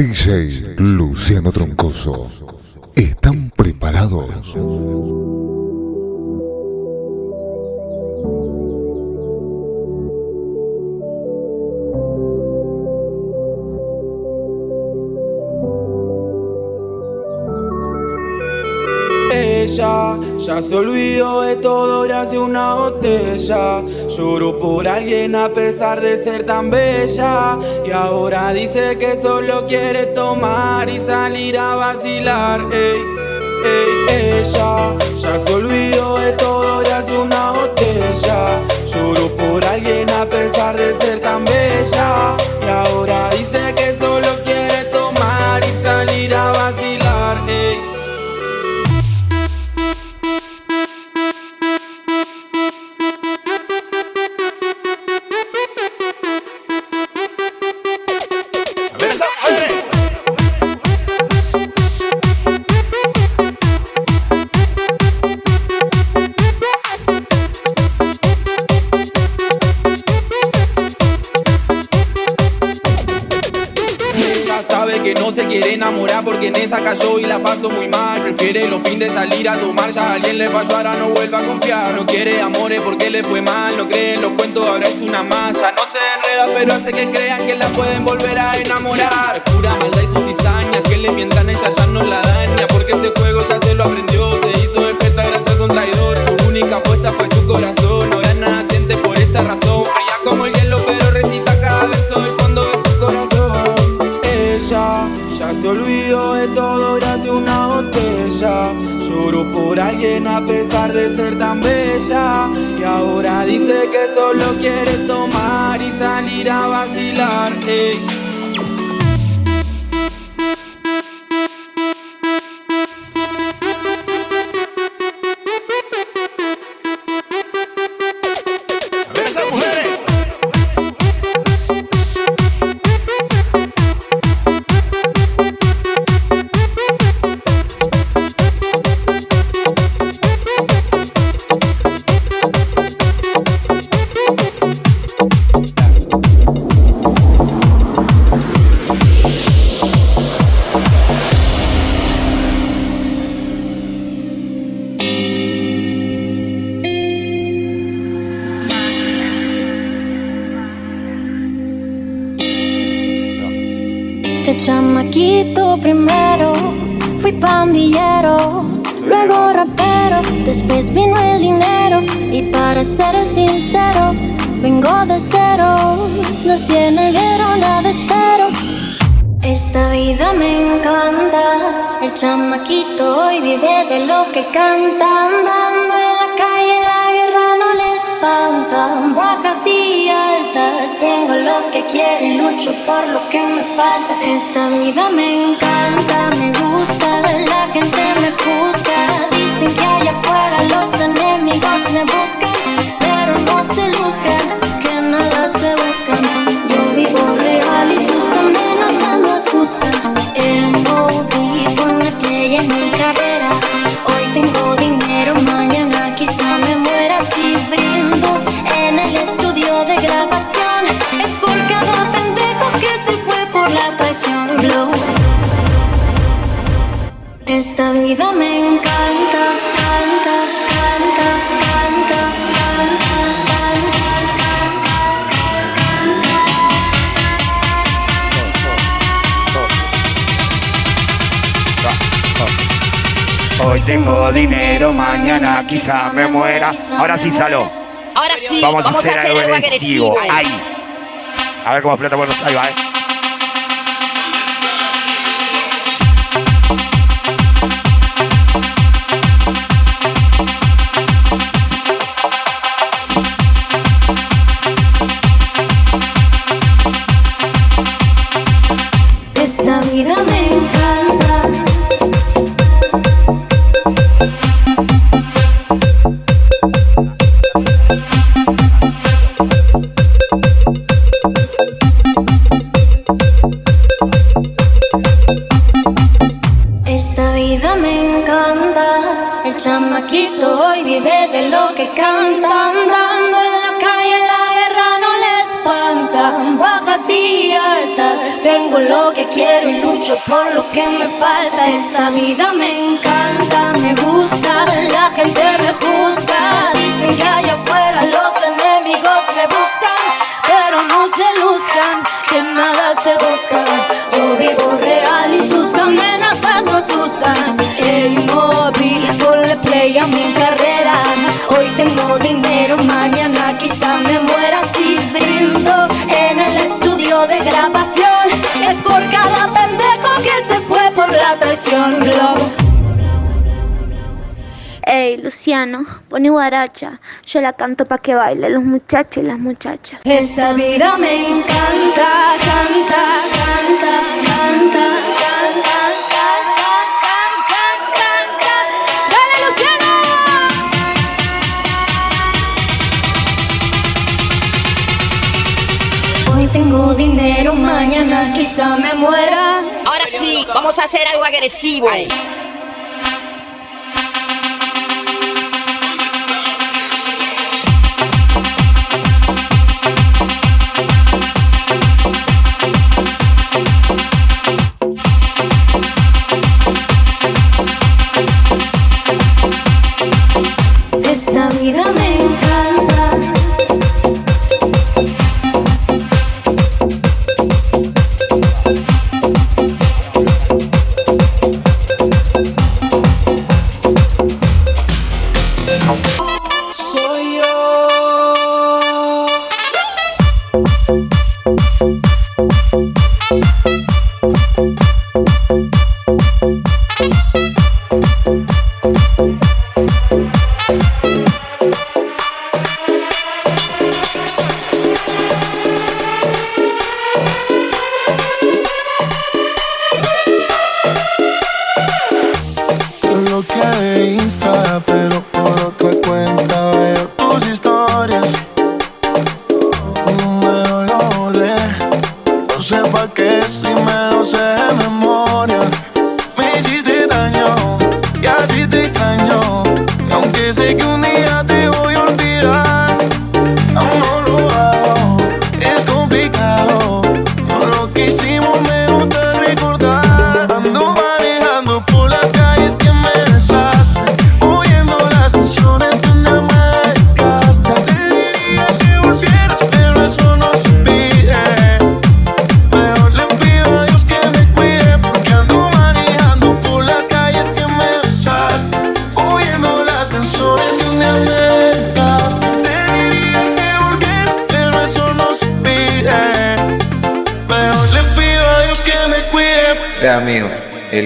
DJ Luciano Troncoso. ¿Están preparados? Ya se olvidó de todo gracias a una botella. Lloró por alguien a pesar de ser tan bella. Y ahora dice que solo quiere tomar y salir a vacilar. Ey, ey, ella ya se olvidó de todo gracias a una botella. Lloró por alguien a pesar de ser tan bella. Y ahora dice Ella sabe que no se quiere enamorar porque en esa cayó y la pasó muy mal. Prefiere los fines de salir a tomar, ya alguien le falló, ahora no vuelva a confiar. No quiere amores porque le fue mal, no cree en los cuentos, ahora es una más. Ya no se enreda, pero hace que crean que la pueden volver a enamorar. Pura maldad y su cizaña, que le mientan, ella ya no la daña. Porque ese juego ya se lo aprendió, se hizo despierta gracias a un traidor. Su única apuesta fue su corazón, por alguien a pesar de ser tan bella. Y ahora dice que solo quiere tomar y salir a vacilar. Pandillero, luego rapero, después vino el dinero y para ser sincero, vengo de ceros, nací en el guero, nada espero. Esta vida me encanta, el chamaquito hoy vive de lo que canta, andando en la calle la guerra no le espanta, bajas y altas, tengo lo que quiero y lucho por lo que me falta. Esta vida me encanta, me gusta, la gente me juzga, dicen que allá afuera los enemigos me buscan, pero no se luzcan, que nada se buscan. Yo vivo real y sus amenazas no asustan. MOB, ponle play en mi carrera. Hoy tengo dinero, mañana quizá me muera si brindo en el estudio de grabación. Es por cada pendejo que se fue por la traición. Blow. Esta vida me encanta, canta, canta, canta, canta, canta, canta, Hoy tengo dinero, mañana quizá me muera. Ahora sí, Salo. Ahora sí, Vamos, a hacer algo agresivo. Ahí. A ver cómo explota por los. Ahí va, eh. Y altas, tengo lo que quiero y lucho por lo que me falta. Esta vida me encanta, me gusta, la gente me juzga. Dicen que allá afuera los enemigos me buscan, pero no se luzcan, que nada se busca. Yo vivo real y sus amenazas no asustan. El móvil, le play a mi carrera. Hoy tengo dinero, traición. Ey, Luciano, pone guaracha. Yo la canto pa' que baile los muchachos y las muchachas. Esta vida me encanta, canta, canta, canta, canta, canta, canta, canta. ¡Dale, Luciano! Hoy tengo dinero, mañana quizá me muera. Vamos a hacer algo agresivo. Esta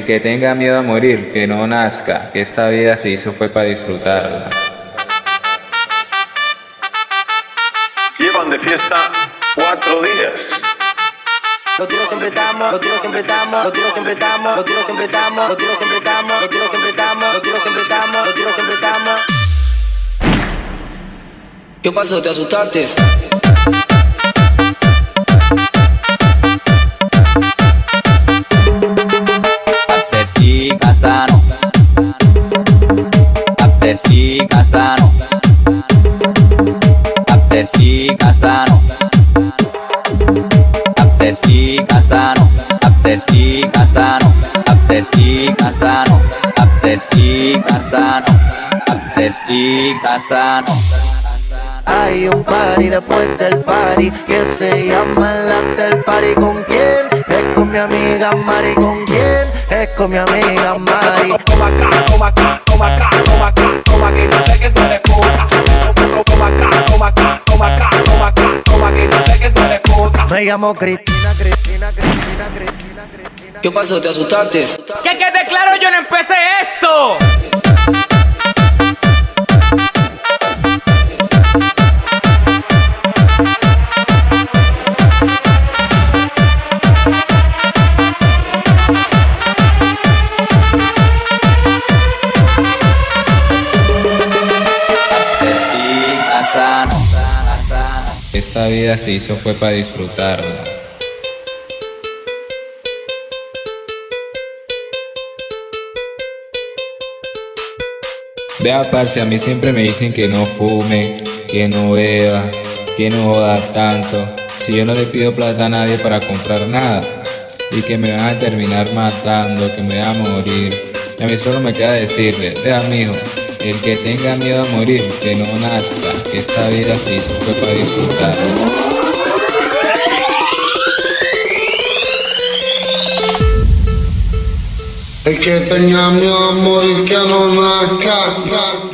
el que tenga miedo a morir, que no nazca, que esta vida se hizo fue para disfrutarla. Llevan de fiesta cuatro días. Los tiros siempre estamos, los tiros siempre estamos, los tiros siempre estamos, los tiros siempre estamos, los tiros siempre estamos, los tiros siempre estamos, los tiros siempre estamos, los tiros siempre estamos. ¿Qué pasó? ¿Te asustaste? Apesi Casano. Apesi Casano. Apesi Casano. Apesi Casano. Apesi Casano. Apesi Casano. Hay un party después del party que se llama el after party. ¿Con quién? Es con mi amiga Mari. ¿Con quién? Es con mi amiga Mari. Toma acá, toma acá, toma acá, toma acá, toma que no sé que tú eres Me llamo Cristina, Cristina, Cristina, Cristina, Cristina. ¿Qué pasó? ¿Te asustaste? Que quede claro, yo no empecé esto. Esta vida se hizo fue para disfrutarla. Vea, parce, a mí siempre me dicen que no fume, que no beba, que no joda tanto. Si yo no le pido plata a nadie para comprar nada. y que me van a terminar matando, que me voy a morir. A mí solo me queda decirle, vea mijo, el que tenga miedo a morir, que no nazca, que esta vida hizo fue para disfrutar. El que tenga miedo a morir, que no nazca.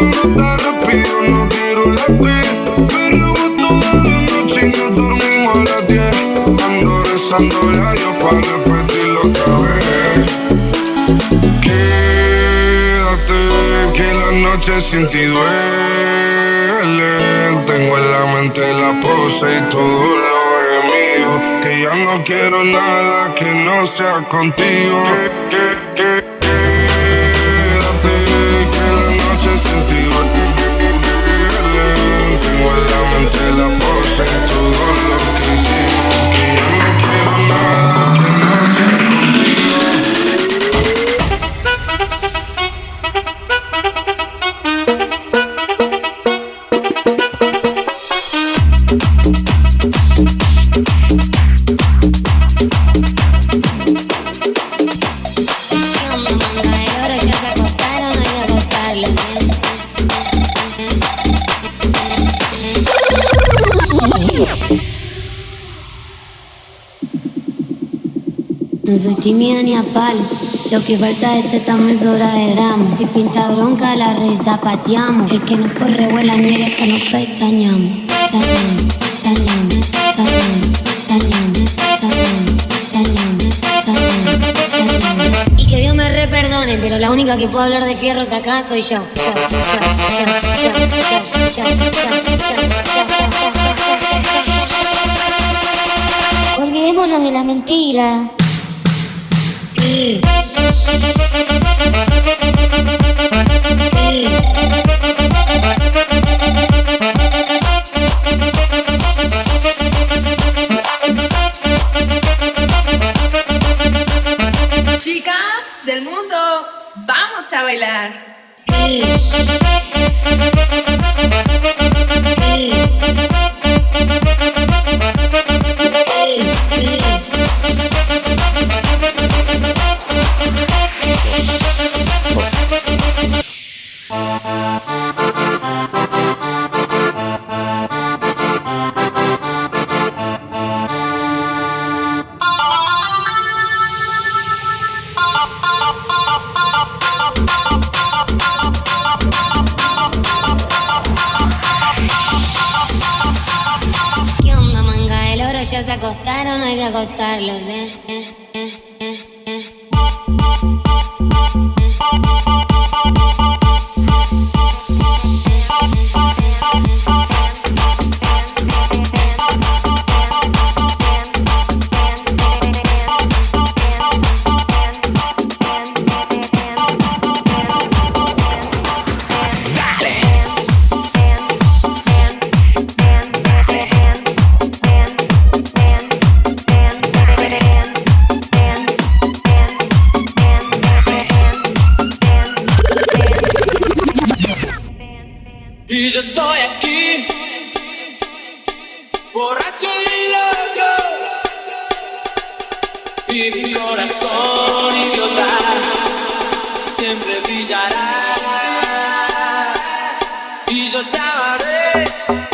La nota rápido nos dieron las tres. Perreamos toda la noche y nos dormimos a las diez. Ando rezando la yo para repetirlo otra vez. Quédate que la noche sin ti duele. Tengo en la mente la pose y todo lo gemido. Que ya no quiero nada que no sea contigo. No soy tímida ni a palo. Lo que falta es esta mesura de gramos. Si pinta bronca, la risa pateamos. El que nos corre vuela nieve que nos pestañamos. Tañamos, tañamos, tañamos, tañamos, tañamos, tañamos, tañamos, tañamos. Y que Dios me re perdone, pero la única que puedo hablar de fierros acá soy yo. Olvidémonos de la mentira. Chicas del mundo, vamos a bailar. Siempre brillará. Y yo te amaré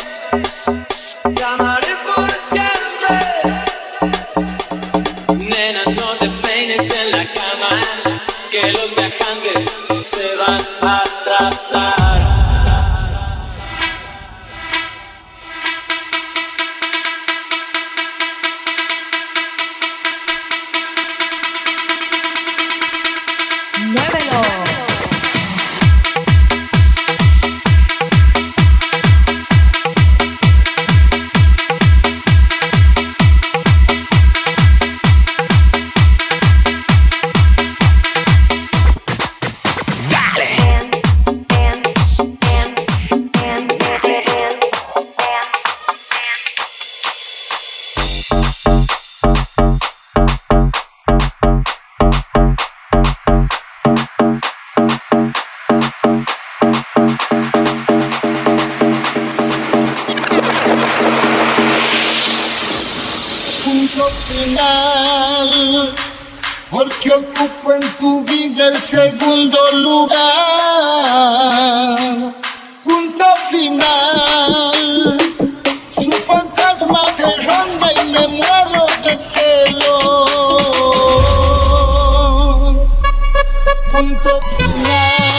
porque ocupo en tu vida el segundo lugar. Punto final, su fantasma te ronda y me muero de celos. Punto final,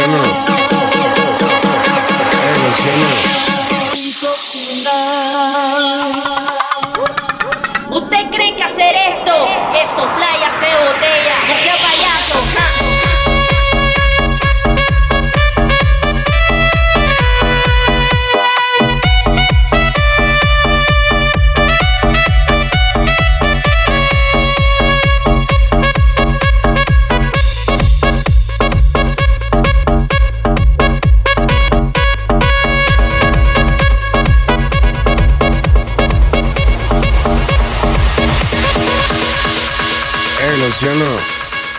final.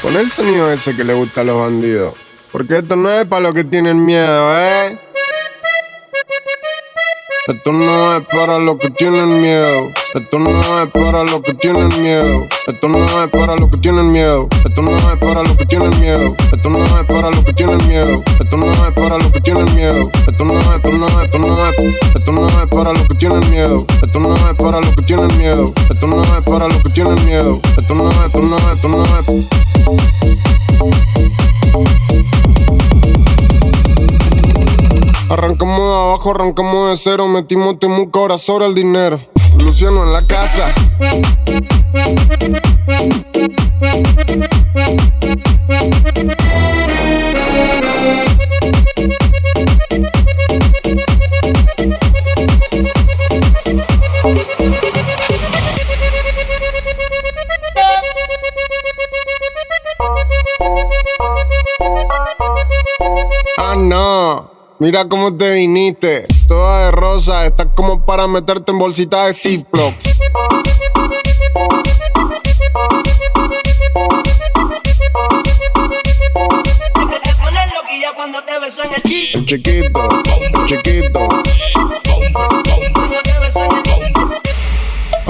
Pon el sonido ese que le gusta a los bandidos. Porque esto no es para los que tienen miedo, ¿eh? Esto no es para los que tienen miedo. Esto no es para los que tienen miedo. Esto no es para los que tienen miedo. Esto no es para los que tienen miedo. Esto no es para los que tienen miedo. Esto no es para los que tienen miedo. Esto no es, esto no es, esto no es. Esto no es para los que tienen miedo. Esto no es para los que tienen miedo. Esto no es para los que tienen miedo. Esto no es, esto no es, esto no es. Arrancamos de abajo, arrancamos de cero, metimos temuca, ahora sobra el dinero. Luciano en la casa. Ah, no. Mira cómo te viniste. Toda de rosa. Estás como para meterte en bolsitas de Ziploc. El chiquito, el chiquito.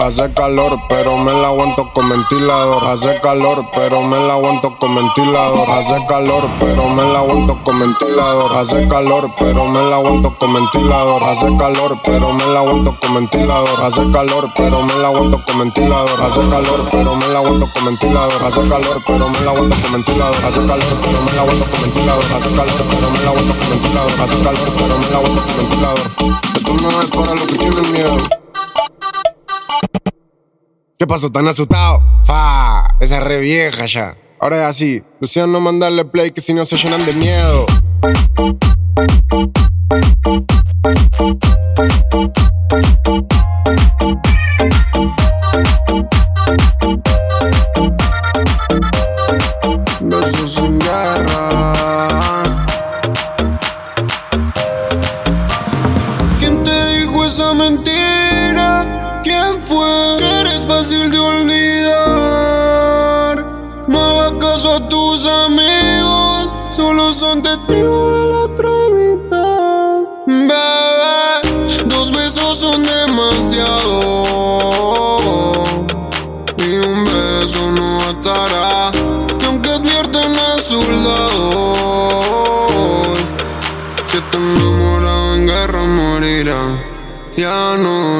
Hace calor, pero me la aguanto con ventilador. Hace calor, pero me la aguanto con ventilador. Hace calor, pero me la aguanto con ventilador. Hace calor, pero me la aguanto con ventilador. Hace calor, pero me la aguanto con ventilador. Hace calor, pero me la aguanto con ventilador. Hace calor, pero me la aguanto con ventilador. Hace calor, pero me la aguanto con ventilador. Hace calor, pero me la aguanto con ventilador. Hace calor, pero me la aguanto con ventilador. Hace calor, pero me la aguanto con ventilador. Esto no es para los que tienen miedo. ¿Qué pasó? ¿Tan asustado? Fa, esa es re vieja ya. Ahora es así, Luciano no mandarle play que si no se llenan de miedo. Besos guerra. ¿Quién te dijo esa mentira? ¿Quién fue? Que eres fácil de olvidar. No hagas caso a tus amigos, solo son testigos de la otra mitad. Bebé, dos besos son demasiado. Y un beso no bastará. Y aunque advierten a su lado. Si estás enamorado en guerra morirá. Ya no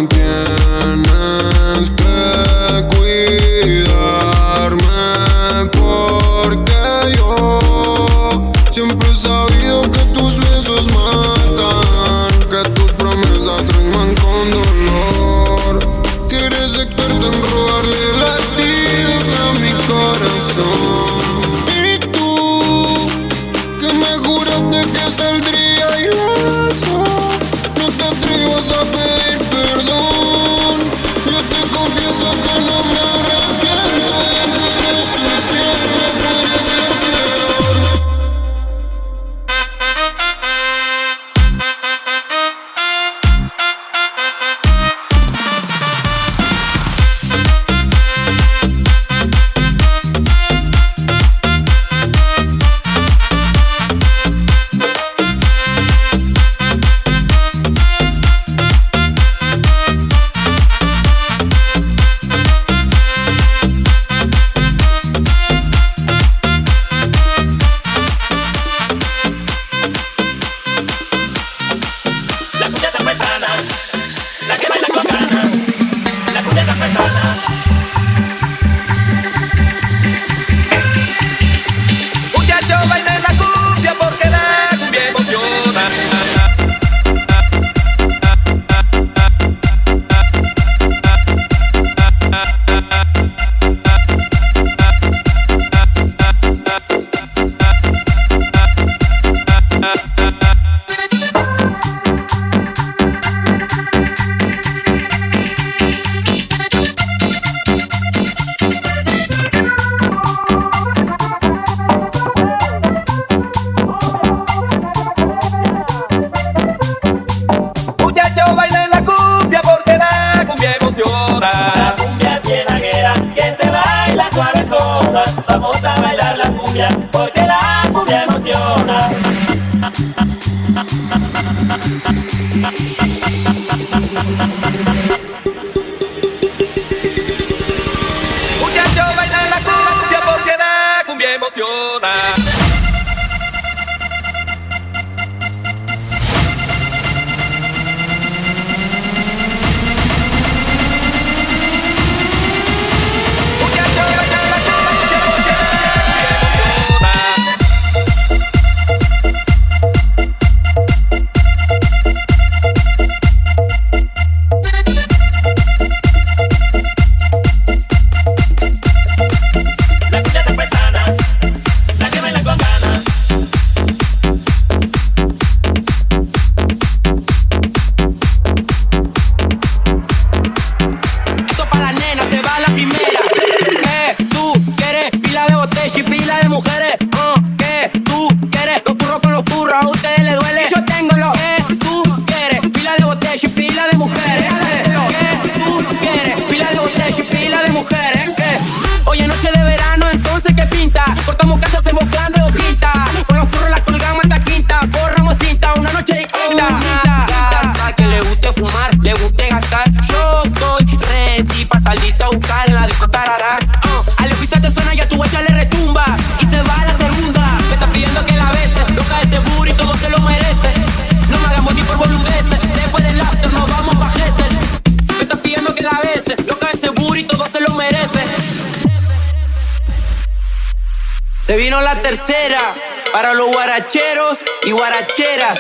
y guaracheras.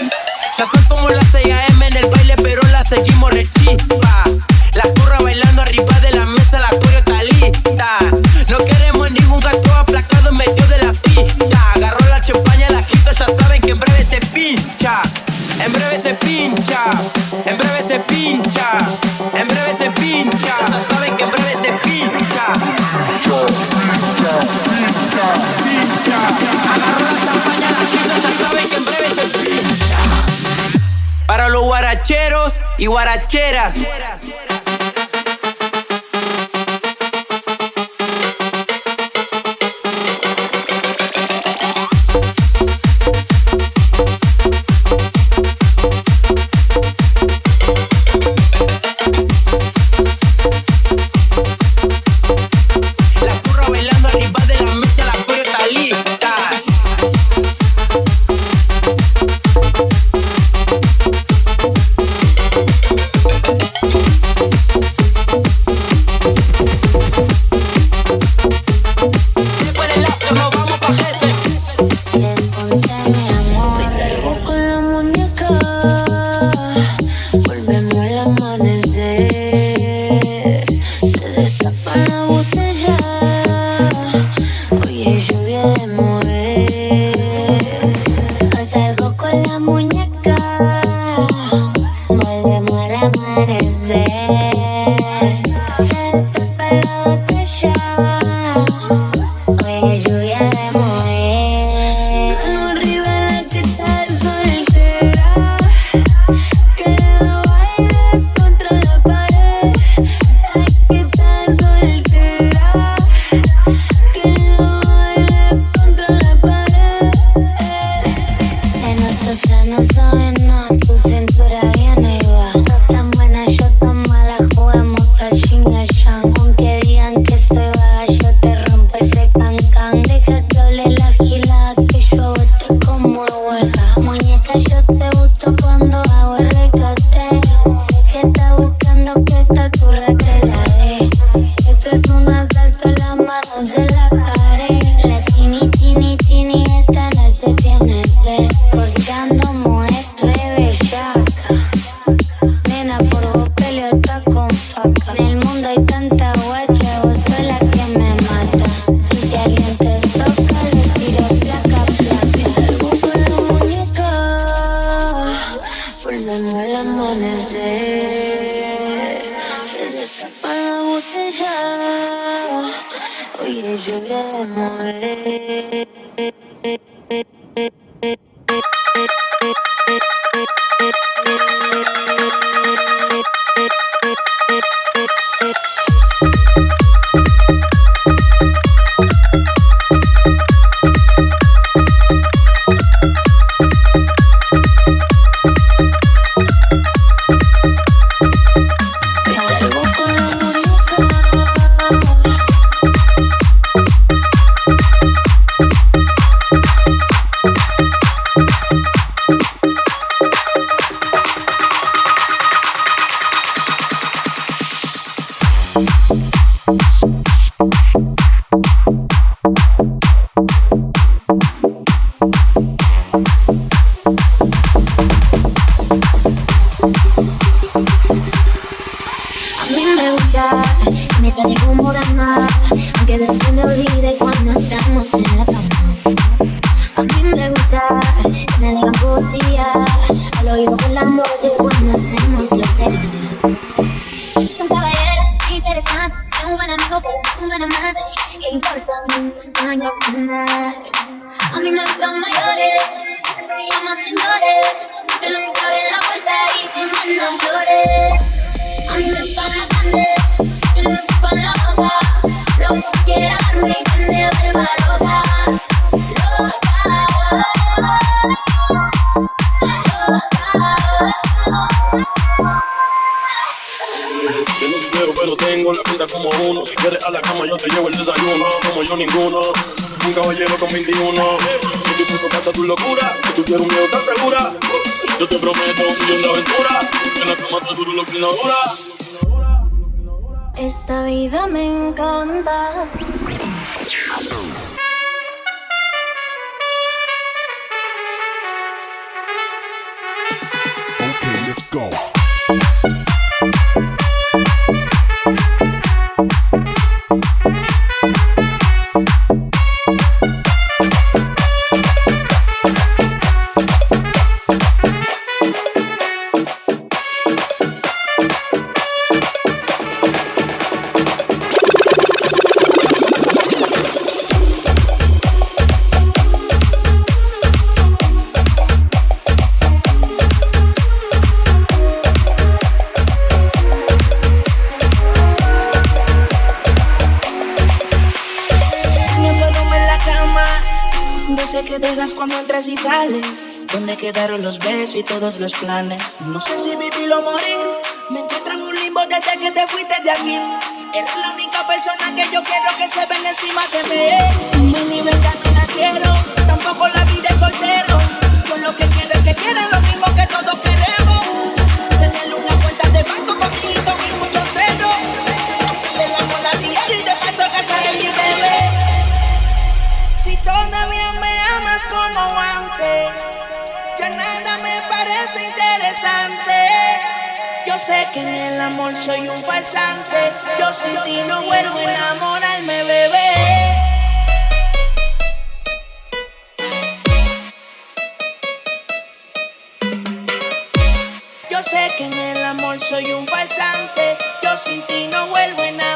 Ya son como las seis Para los guaracheros y guaracheras. it. llores, haces que yo no te llore. Te en la vuelta y te mando flores. A mí me gustan las grandes, yo no ocupo la boca. Lo que quiera darme y que me vuelva loca. Yo no quiero, pero tengo la vida como uno. Si quieres a la cama, yo te llevo el desayuno. Como yo ninguno un caballero con 21. Yo te puedo hasta tu locura, que tú quieres un miedo tan segura. Yo te prometo un millón de aventuras, que no te mato duro lo que no dura. Esta vida me encanta. Okay, let's go. Dejas cuando entras y sales. ¿Dónde quedaron los besos y todos los planes? No sé si vivir o morir. Me encuentro en un limbo desde que te fuiste de aquí. Eres la única persona que yo quiero que se ven encima de mí. Ni ni venga, no la quiero. Tampoco la vida es soltero. Yo lo que quiero es que quieran lo mismo que todos queremos. Tener una cuenta de banco contigo sé que en el amor soy un falsante. Yo sin ti no vuelvo a enamorarme, bebé. Yo sé que en el amor soy un falsante. Yo sin ti no vuelvo a enamorarme,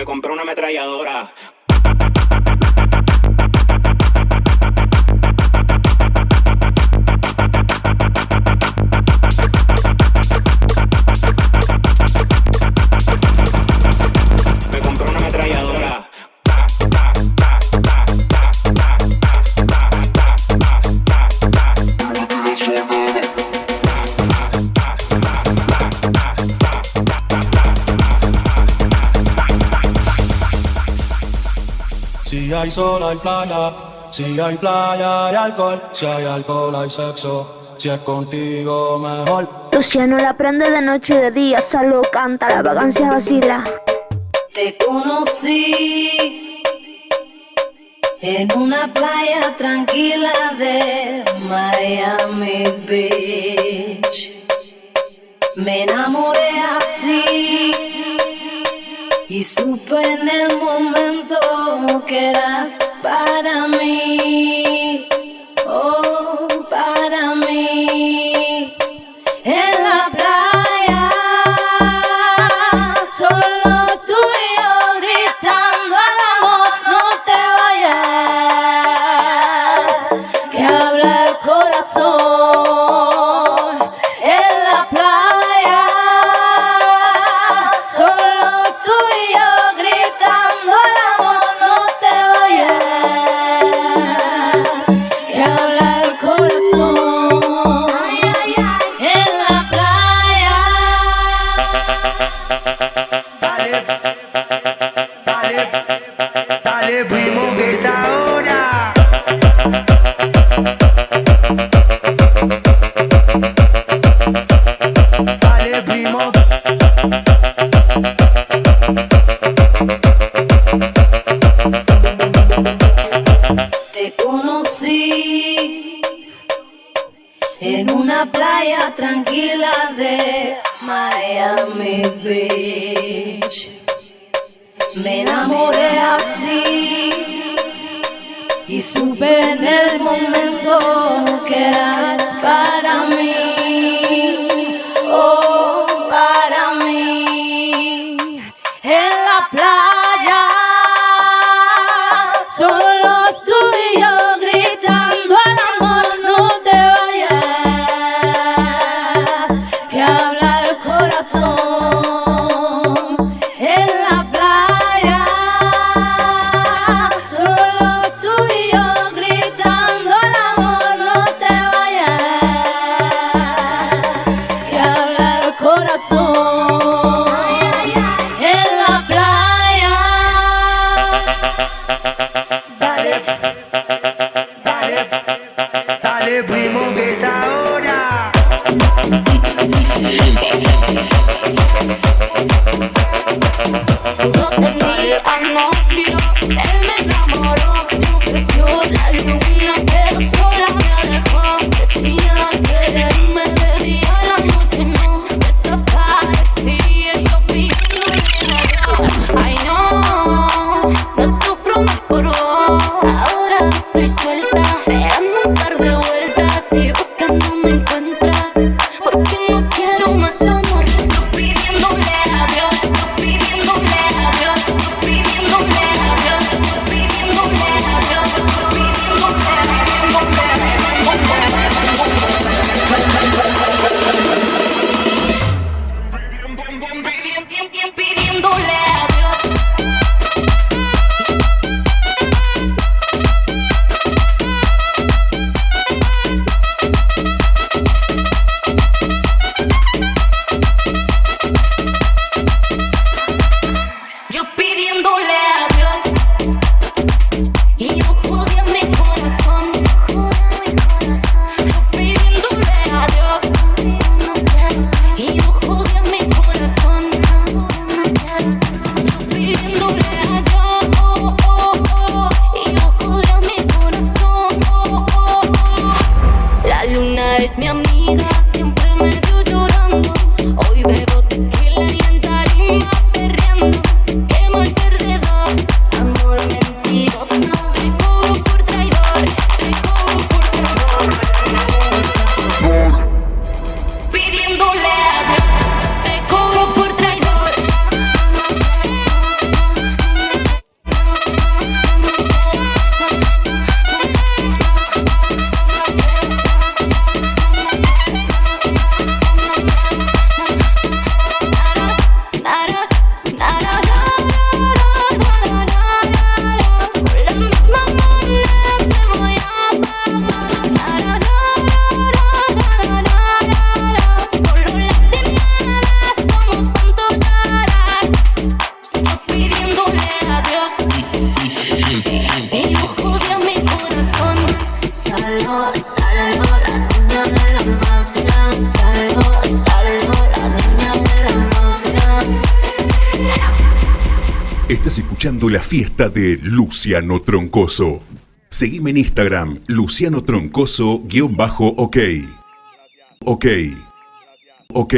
Me compré una ametralladora. playa y hay playa. Si hay playa hay alcohol, si hay alcohol hay sexo, si es contigo mejor. Luciano la prende de noche y de día, solo canta, la vacancia vacila. Te conocí en una playa tranquila de Miami Beach. Me enamoré así y supe en el momento que eras para mí. Fly. Luciano Troncoso. Seguime en Instagram, Luciano Troncoso-ok. -ok. ok. Ok.